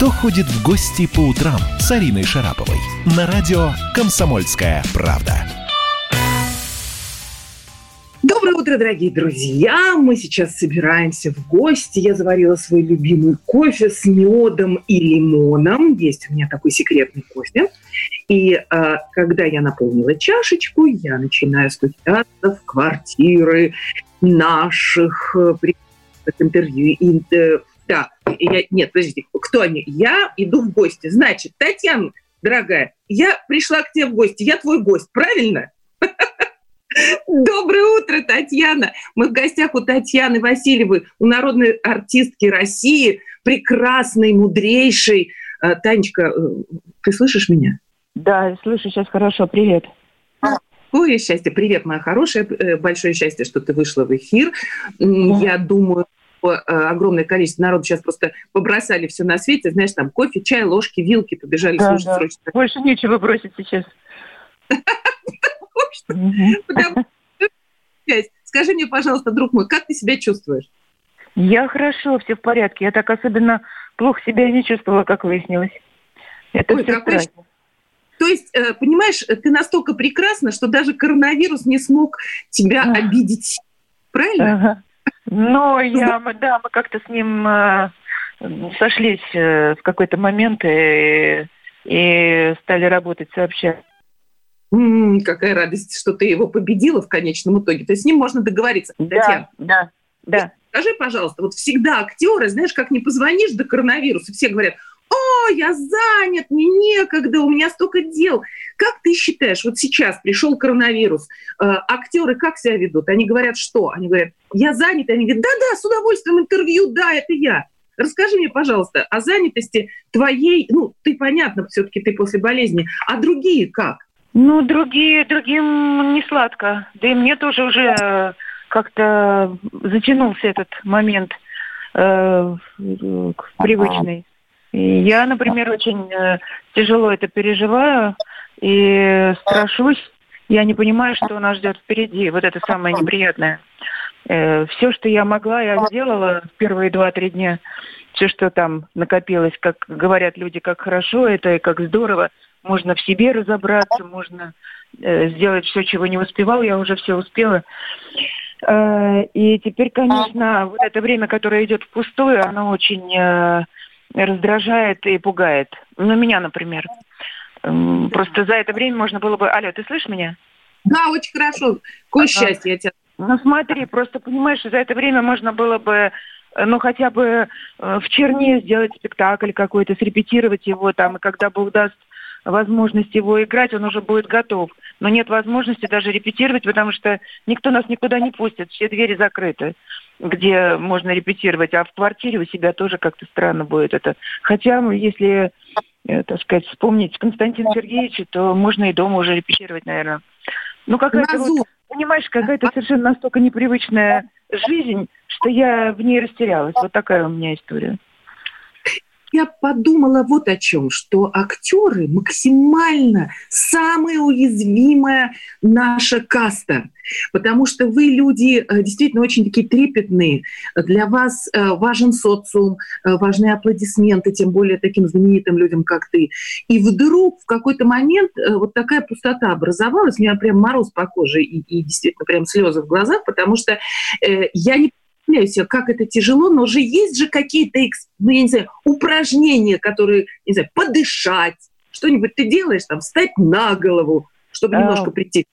«Кто ходит в гости по утрам» с Ариной Шараповой на радио «Комсомольская правда». Доброе утро, дорогие друзья! Мы сейчас собираемся в гости. Я заварила свой любимый кофе с медом и лимоном. Есть у меня такой секретный кофе. И э, когда я наполнила чашечку, я начинаю стучаться в квартиры наших э, интервью. И, да, я, нет, подождите, кто они? Я иду в гости. Значит, Татьяна, дорогая, я пришла к тебе в гости, я твой гость, правильно? Доброе утро, Татьяна. Мы в гостях у Татьяны Васильевой, у народной артистки России, прекрасной, мудрейшей. Э, Танечка, э, ты слышишь меня? Да, слышу сейчас хорошо. Привет. Какое счастье. Привет, моя хорошая. Э, большое счастье, что ты вышла в эфир. Я думаю, огромное количество народу сейчас просто побросали все на свете. Знаешь, там кофе, чай, ложки, вилки, побежали да, слушать да. срочно. Больше нечего бросить сейчас. Скажи мне, пожалуйста, друг мой, как ты себя чувствуешь? Я хорошо, все в порядке. Я так особенно плохо себя не чувствовала, как выяснилось. Это Ой, все какой... То есть, э, понимаешь, ты настолько прекрасна, что даже коронавирус не смог тебя обидеть. Правильно? Ага. Ну, я, да, мы как-то с ним э, сошлись э, в какой-то момент и, и стали работать сообща. М-м, какая радость, что ты его победила в конечном итоге. То есть с ним можно договориться. Да, Татьяна, да, да. Скажи, пожалуйста, вот всегда актеры, знаешь, как не позвонишь до коронавируса, все говорят, о, я занят, мне некогда, у меня столько дел. Как ты считаешь, вот сейчас пришел коронавирус, э, актеры как себя ведут? Они говорят, что? Они говорят, я занят, они говорят, да-да, с удовольствием интервью, да, это я. Расскажи мне, пожалуйста, о занятости твоей, ну, ты, понятно, все-таки ты после болезни, а другие как? Ну, другие, другим не сладко. Да и мне тоже уже э, как-то затянулся этот момент э, привычный. Я, например, очень э, тяжело это переживаю и страшусь. Я не понимаю, что нас ждет впереди. Вот это самое неприятное. Э, все, что я могла, я сделала в первые два-три дня. Все, что там накопилось, как говорят люди, как хорошо это и как здорово можно в себе разобраться, можно э, сделать все, чего не успевал, я уже все успела. И теперь, конечно, вот это время, которое идет впустую, оно очень раздражает и пугает. Ну, меня, например. Э, просто за это время можно было бы... Алло, ты слышишь меня? Да, очень хорошо. Какое счастье я тебя... Ну, смотри, просто понимаешь, за это время можно было бы э, ну, хотя бы э, в черне сделать спектакль какой-то, срепетировать его там, и когда Бог даст возможность его играть, он уже будет готов. Но нет возможности даже репетировать, потому что никто нас никуда не пустит, все двери закрыты, где можно репетировать, а в квартире у себя тоже как-то странно будет это. Хотя, если, э, так сказать, вспомнить Константина Сергеевича, то можно и дома уже репетировать, наверное. Ну, какая-то вот, понимаешь, какая-то совершенно настолько непривычная жизнь, что я в ней растерялась. Вот такая у меня история я подумала вот о чем, что актеры максимально самая уязвимая наша каста, потому что вы люди э, действительно очень такие трепетные. Для вас э, важен социум, э, важны аплодисменты, тем более таким знаменитым людям, как ты. И вдруг в какой-то момент вот такая пустота образовалась, у меня прям мороз по коже и, и действительно прям слезы в глазах, потому что я не представляю себе, как это тяжело, но уже есть же какие-то, ну, я не знаю, упражнения, которые, не знаю, подышать, что-нибудь ты делаешь, там, встать на голову, чтобы а, немножко прийти.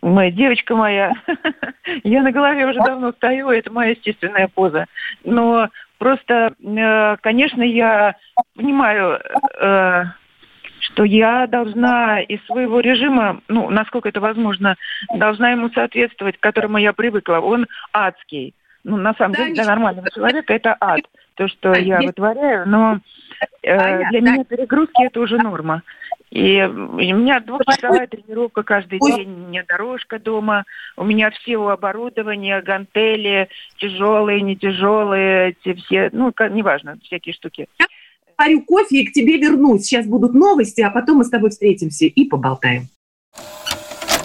Моя девочка моя, я на голове уже давно стою, это моя естественная поза. Но просто, э, конечно, я понимаю, э, что я должна из своего режима, ну, насколько это возможно, должна ему соответствовать, к которому я привыкла. Он адский ну, на самом да, деле, для нормального человека это ад, то, что а, я есть... вытворяю, но э, для меня перегрузки это уже норма. И у меня двухчасовая тренировка каждый день, у меня дорожка дома, у меня все оборудование, гантели, тяжелые, не тяжелые, эти все, ну, неважно, всякие штуки. Я парю кофе и к тебе вернусь. Сейчас будут новости, а потом мы с тобой встретимся и поболтаем.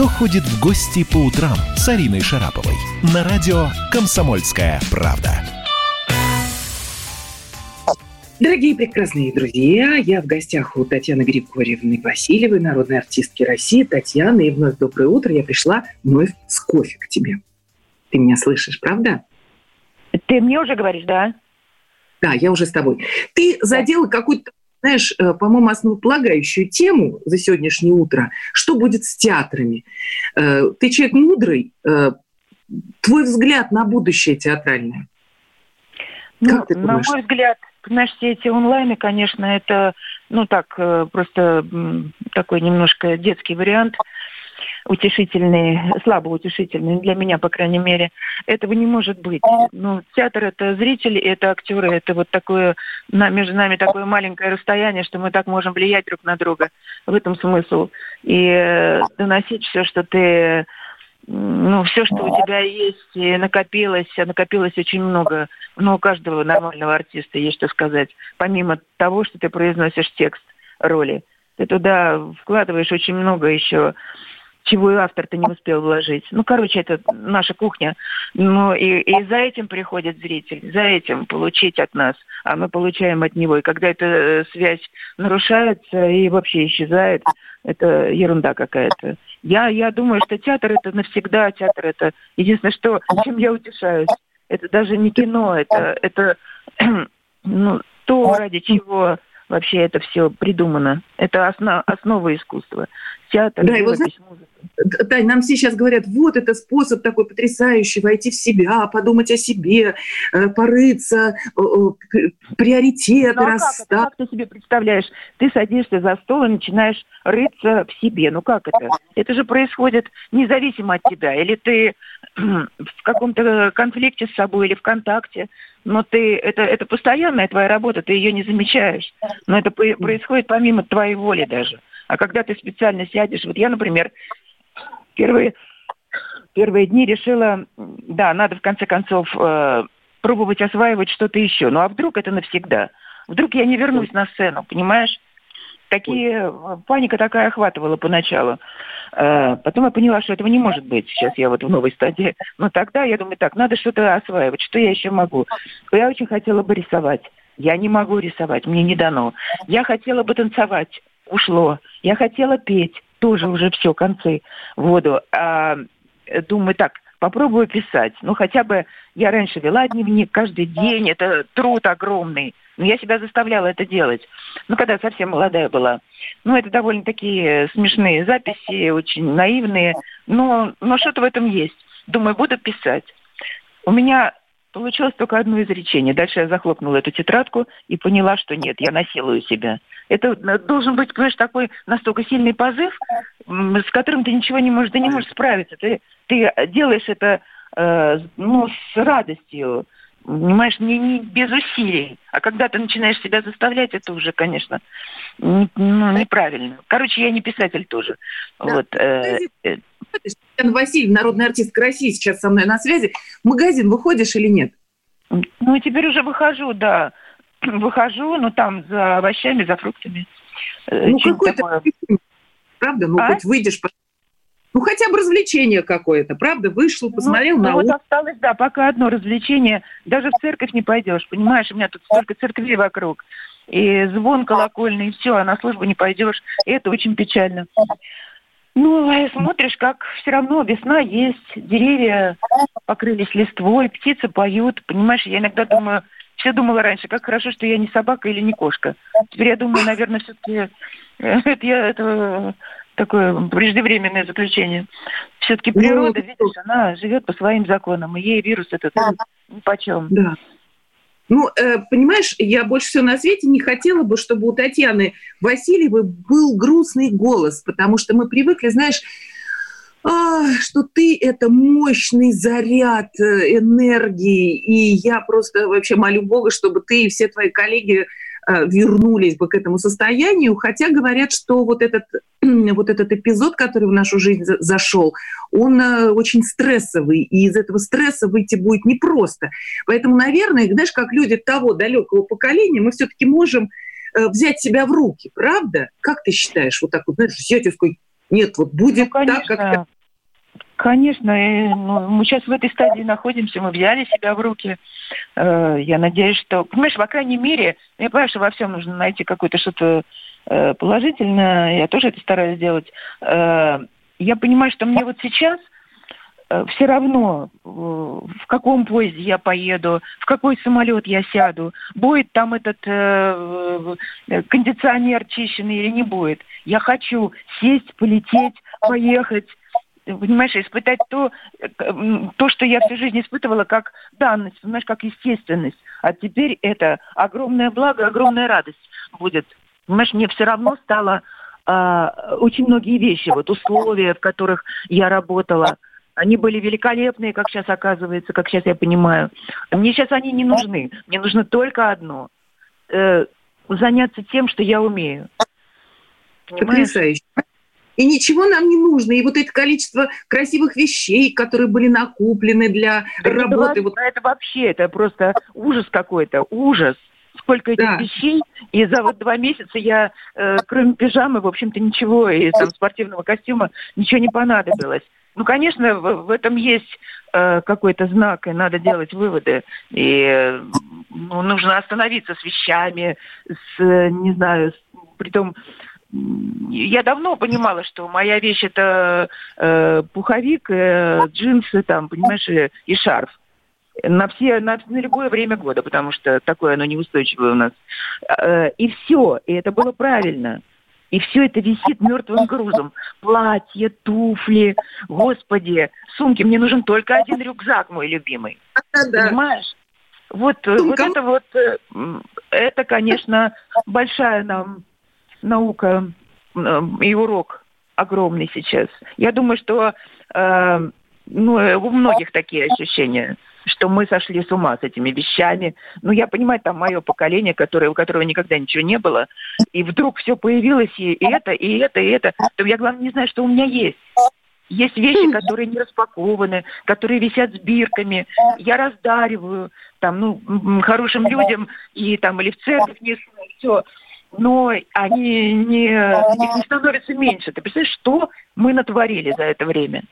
Кто ходит в гости по утрам с Ариной Шараповой? На радио «Комсомольская правда». Дорогие прекрасные друзья, я в гостях у Татьяны Григорьевны Васильевой, народной артистки России. Татьяна, и вновь доброе утро. Я пришла вновь с кофе к тебе. Ты меня слышишь, правда? Ты мне уже говоришь, да? Да, я уже с тобой. Ты задела какую-то, знаешь, э, по-моему, основополагающую тему за сегодняшнее утро. Что будет с театрами? Э, Ты человек мудрый. Э, Твой взгляд на будущее театральное? Ну, Как ты на мой взгляд, знаешь, все эти онлайны, конечно, это, ну так, просто такой немножко детский вариант, утешительный, слабо утешительный, для меня, по крайней мере. Этого не может быть. Ну, театр — это зрители, это актеры, это вот такое, на, между нами такое маленькое расстояние, что мы так можем влиять друг на друга. В этом смысл. И э, доносить все, что ты ну, все, что у тебя есть, накопилось, а накопилось очень много. Но у каждого нормального артиста есть что сказать. Помимо того, что ты произносишь текст роли. Ты туда вкладываешь очень много еще чего и автор-то не успел вложить. Ну, короче, это наша кухня. Ну, и, и за этим приходит зритель, за этим получить от нас, а мы получаем от него. И когда эта э, связь нарушается и вообще исчезает, это ерунда какая-то. Я, я думаю, что театр это навсегда, театр это единственное, что, чем я утешаюсь. Это даже не кино, это, это ну, то, ради чего вообще это все придумано. Это основа, основа искусства. Театр, Да, вот живопись, музыка. Тань, нам все сейчас говорят, вот это способ такой потрясающий, войти в себя, подумать о себе, э, порыться, э, э, приоритеты Ну, а как, расставить. как ты себе представляешь? Ты садишься за стол и начинаешь рыться в себе. Ну как это? Это же происходит независимо от тебя. Или ты в каком-то конфликте с собой, или в контакте. Но ты это, это постоянная твоя работа, ты ее не замечаешь. Но это происходит помимо твоей воли даже. А когда ты специально сядешь, вот я, например, первые, первые дни решила, да, надо в конце концов э, пробовать осваивать что-то еще. Ну а вдруг это навсегда? Вдруг я не вернусь на сцену, понимаешь? Такие, э, паника такая охватывала поначалу. Э, Потом я поняла, что этого не может быть. Сейчас я вот в новой стадии. Но тогда я думаю, так, надо что-то осваивать. Что я еще могу? Я очень хотела бы рисовать. Я не могу рисовать, мне не дано. Я хотела бы танцевать. Ушло. Я хотела петь. Тоже уже все, концы в воду. А, э, думаю, так, попробую писать. Ну, хотя бы я раньше вела дневник каждый день. Это труд огромный. Но я себя заставляла это делать. Ну, когда совсем молодая была. Ну, это довольно такие смешные записи, очень наивные. Но, но что-то в этом есть. Думаю, буду писать. У меня получилось только одно изречение. Дальше я захлопнула эту тетрадку и поняла, что нет, я насилую себя. Это э, должен быть, понимаешь, такой настолько сильный позыв, с которым ты ничего не можешь, ты не можешь справиться. Ты, ты делаешь это э, ну, с радостью, понимаешь, не, не без усилий. А когда ты начинаешь себя заставлять, это уже, конечно, не- ну, неправильно. Короче, я не писатель тоже. Да. Вот, э, э, Татьяна Васильевна, народная артистка России, сейчас со мной на связи. В магазин выходишь или нет? Ну, теперь уже выхожу, да. Выхожу, ну, там, за овощами, за фруктами. Э, Ну, какое-то правда? Ну, А? хоть выйдешь, ну, хотя бы развлечение какое-то, правда? Вышел, посмотрел ну, на ну, вот осталось, да, пока одно развлечение. Даже в церковь не пойдешь, понимаешь? У меня тут столько церквей вокруг. И звон колокольный, и все, а на службу не пойдешь. И это очень печально. Ну, и смотришь, как все равно весна есть, деревья покрылись листвой, птицы поют. Понимаешь, я иногда думаю, все думала раньше, как хорошо, что я не собака или не кошка. Теперь я думаю, наверное, все-таки это я это такое преждевременное заключение. Все-таки Ну, природа, видишь, она живет по своим законам, и ей вирус этот ни почем. Да. Ну, э, понимаешь, я больше всего на свете не хотела бы, чтобы у Татьяны Васильевой был грустный голос, потому что мы привыкли, знаешь, а, что ты – это мощный заряд э, энергии, и я просто вообще молю Бога, чтобы ты и все твои коллеги э, вернулись бы к этому состоянию, хотя говорят, что вот этот, вот этот эпизод, который в нашу жизнь за- зашел, он э, очень стрессовый, и из этого стресса выйти будет непросто. Поэтому, наверное, знаешь, как люди того далекого поколения, мы все-таки можем взять себя в руки, правда? Как ты считаешь, вот так вот, знаешь, взять и сказать, нет, вот будет Ну, так, как конечно. Конечно, и, ну, мы сейчас в этой стадии находимся, мы взяли себя в руки. Э, я надеюсь, что, понимаешь, по крайней мере, я понимаю, что во всем нужно найти какое-то что-то э, положительное, я тоже это стараюсь делать. Э, я понимаю, что мне вот сейчас все равно, э, в каком поезде я поеду, в какой самолет я сяду, будет там этот э, э, кондиционер чищенный или не будет. Я хочу сесть, полететь, поехать, понимаешь, испытать то, э, то, что я всю жизнь испытывала как данность, понимаешь, как естественность. А теперь это огромное благо, огромная радость будет. Понимаешь, мне все равно стало а, очень многие вещи, вот условия, в которых я работала, они были великолепные, как сейчас оказывается, как сейчас я понимаю. Мне сейчас они не нужны. Мне нужно только одно. Э, заняться тем, что я умею. Понимаешь? Потрясающе. И ничего нам не нужно. И вот это количество красивых вещей, которые были накуплены для Да это работы. во- Вот, Это вообще, это просто ужас какой-то, ужас. Сколько этих Да. вещей, и за вот два месяца я, э, кроме пижамы, в общем-то, ничего, и там спортивного костюма, ничего не понадобилось. Ну, конечно, в, в этом есть э, какой-то знак, и надо делать выводы. И ну, нужно остановиться с вещами, с, не знаю, с, притом я давно понимала, что моя вещь это э, пуховик, э, джинсы, там, понимаешь, и, и шарф. На все, на, на любое время года, потому что такое оно неустойчивое у нас. Э, И все, и это было правильно. И все это висит мертвым грузом. Платье, туфли, господи, сумки. Мне нужен только один рюкзак, мой любимый. да, Понимаешь? Вот, э, вот это вот, э, это, конечно, большая нам наука э, и урок огромный сейчас. Я думаю, что э, ну, у многих такие ощущения, что мы сошли с ума с этими вещами. Ну, я понимаю, там мое поколение, которое, у которого никогда ничего не было, и вдруг все появилось, и это, и это, и это. То я, главное, не знаю, что у меня есть. Есть вещи, которые не распакованы, которые висят с бирками. Я раздариваю там, ну, хорошим людям и там или в церковь несу, все. Но они не, их не становятся меньше. Ты представляешь, что мы натворили за это время?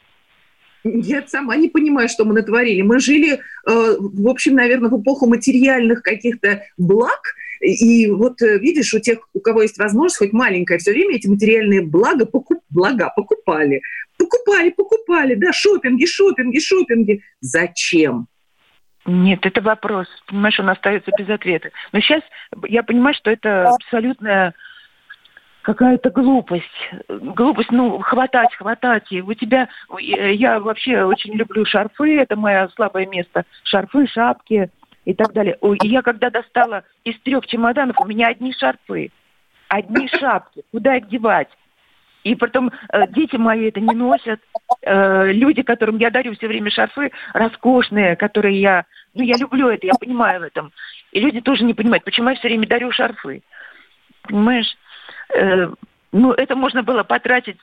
Я сама не понимаю, что мы натворили. Мы жили, э, в общем, наверное, в эпоху материальных каких-то благ. И вот э, видишь, у тех, у кого есть возможность, хоть маленькая, все время эти материальные блага, покуп, блага покупали. Покупали, покупали, да, шопинги, шопинги, шопинги. Зачем? Нет, это вопрос. Понимаешь, он остается без ответа. Но сейчас я понимаю, что это абсолютная какая-то глупость. Глупость, ну, хватать, хватать. И у тебя... э, Я вообще очень люблю шарфы, это мое слабое место. Шарфы, шапки и так далее. Ой, и я когда достала из трех чемоданов, у меня одни шарфы, одни шапки. Куда их девать? И потом э, дети мои это не носят. Э, люди, которым я дарю все время шарфы, роскошные, которые я... Ну, я люблю это, я понимаю в этом. И люди тоже не понимают, почему я все время дарю шарфы. Понимаешь? Э, ну, это можно было потратить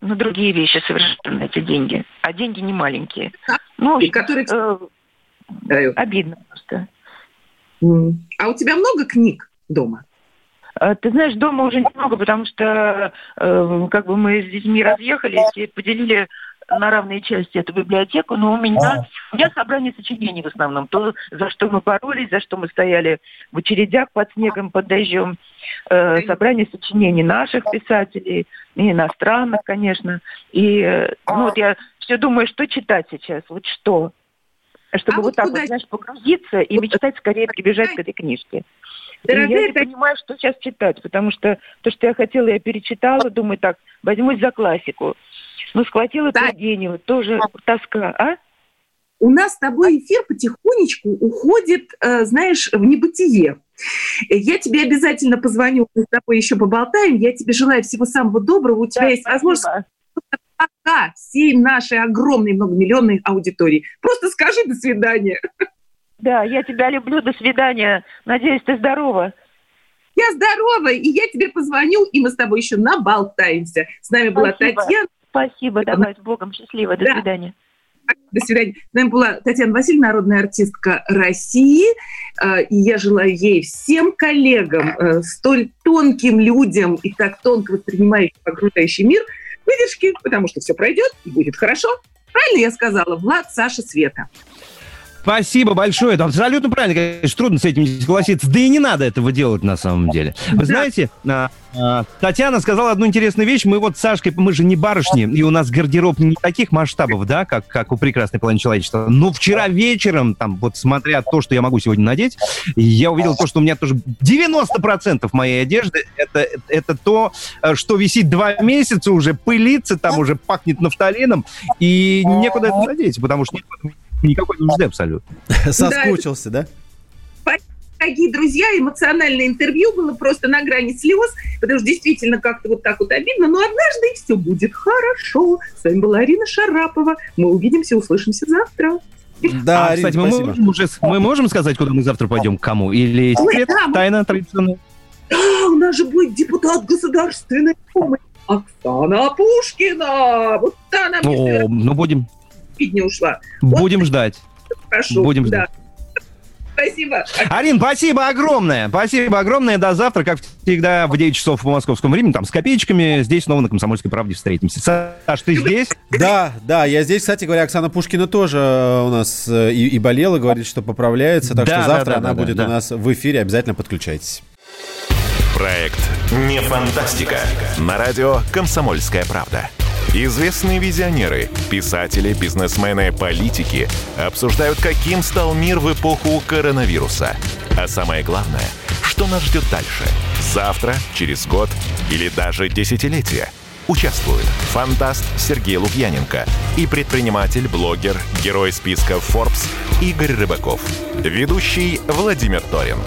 на другие вещи совершенно, эти деньги. А деньги не маленькие. Ну, И которые э, обидно просто. А у тебя много книг дома? Э, Ты знаешь, дома уже немного, потому что э, как бы мы с детьми разъехались и поделили на равные части эту библиотеку, но у меня, у меня собрание сочинений в основном. То, за что мы боролись, за что мы стояли в очередях под снегом, под дождем. Э, собрание сочинений наших писателей, и иностранных, конечно. И э, ну, вот я все думаю, что читать сейчас, вот что. чтобы А вот вот так куда- вот, знаешь, погрузиться и Вот- мечтать скорее прибежать к этой книжке. И Дорогая я не понимаю, что сейчас читать, потому что то, что я хотела, я перечитала, думаю, так, возьмусь за классику. Ну, схватила Да. Тургенева, тоже тоска, а? У нас с тобой эфир потихонечку уходит, э, знаешь, в небытие. Я тебе обязательно позвоню, мы с тобой еще поболтаем. Я тебе желаю всего самого доброго. У тебя Да, есть возможность пока всей нашей огромной многомиллионной аудитории. Просто скажи до свидания. Да, я тебя люблю, до свидания. Надеюсь, ты здорова. Я здорова, и я тебе позвоню, и мы с тобой еще наболтаемся. С нами была Спасибо. Татьяна. Спасибо, давай, с Богом, счастливо, до Да. свидания. До свидания. С нами была Татьяна Васильевна, народная артистка России. Э, И я желаю ей, всем коллегам, э, столь тонким людям и так тонко воспринимающим окружающий мир, выдержки, потому что все пройдет и будет хорошо. Правильно я сказала? Влад, Саша, Света. Спасибо большое. Это абсолютно правильно, конечно, трудно с этим не согласиться. Да и не надо этого делать на самом деле. Вы Да. знаете, а, а, Татьяна сказала одну интересную вещь. Мы вот с Сашкой, мы же не барышни, и у нас гардероб не таких масштабов, да, как, как у прекрасной половины человечества. Но вчера вечером, там, вот смотря то, что я могу сегодня надеть, я увидел то, что у меня тоже 90% моей одежды это, это то, э, что висит два месяца уже, пылится, там уже пахнет нафталином, и некуда это надеть, потому что нет никакой нужды абсолютно. Соскучился, да? Дорогие друзья, эмоциональное интервью было просто на грани слез, потому что действительно как-то вот так вот обидно, но однажды все будет хорошо. С вами была Арина Шарапова. Мы увидимся, услышимся завтра. Да, а, Арина, кстати, мы спасибо. можем, уже, мы можем сказать, куда мы завтра пойдем, к кому? Или Ой, секрет, да, мы- тайна традиционная? Да, у нас же будет депутат Государственной Думы Оксана Пушкина. Вот она мне О, ну будем, не ушла. будем ждать. Прошу. будем да. ждать. Спасибо. Арин, спасибо огромное. Спасибо огромное. До завтра, как всегда, в 9 часов по московскому времени, там с копеечками. Здесь снова на «Комсомольской правде» встретимся. Саш, ты здесь? Да, да, я здесь, кстати говоря, Оксана Пушкина тоже э, у нас э, и, и болела, говорит, что поправляется, так Да, что да, завтра да, она да, будет да. у нас в эфире, обязательно подключайтесь. Проект «Не фантастика» на радио «Комсомольская правда». Известные визионеры, писатели, бизнесмены, политики обсуждают, каким стал мир в эпоху коронавируса. А самое главное, что нас ждет дальше? Завтра, через год или даже десятилетие? Участвуют фантаст Сергей Лукьяненко и предприниматель, блогер, герой списка Forbes Игорь Рыбаков. Ведущий Владимир Торин.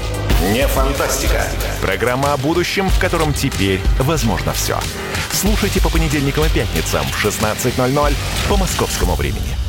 Не фантастика. Программа о будущем, в котором теперь возможно все. Слушайте по понедельникам и пятницам в 16.00 по московскому времени.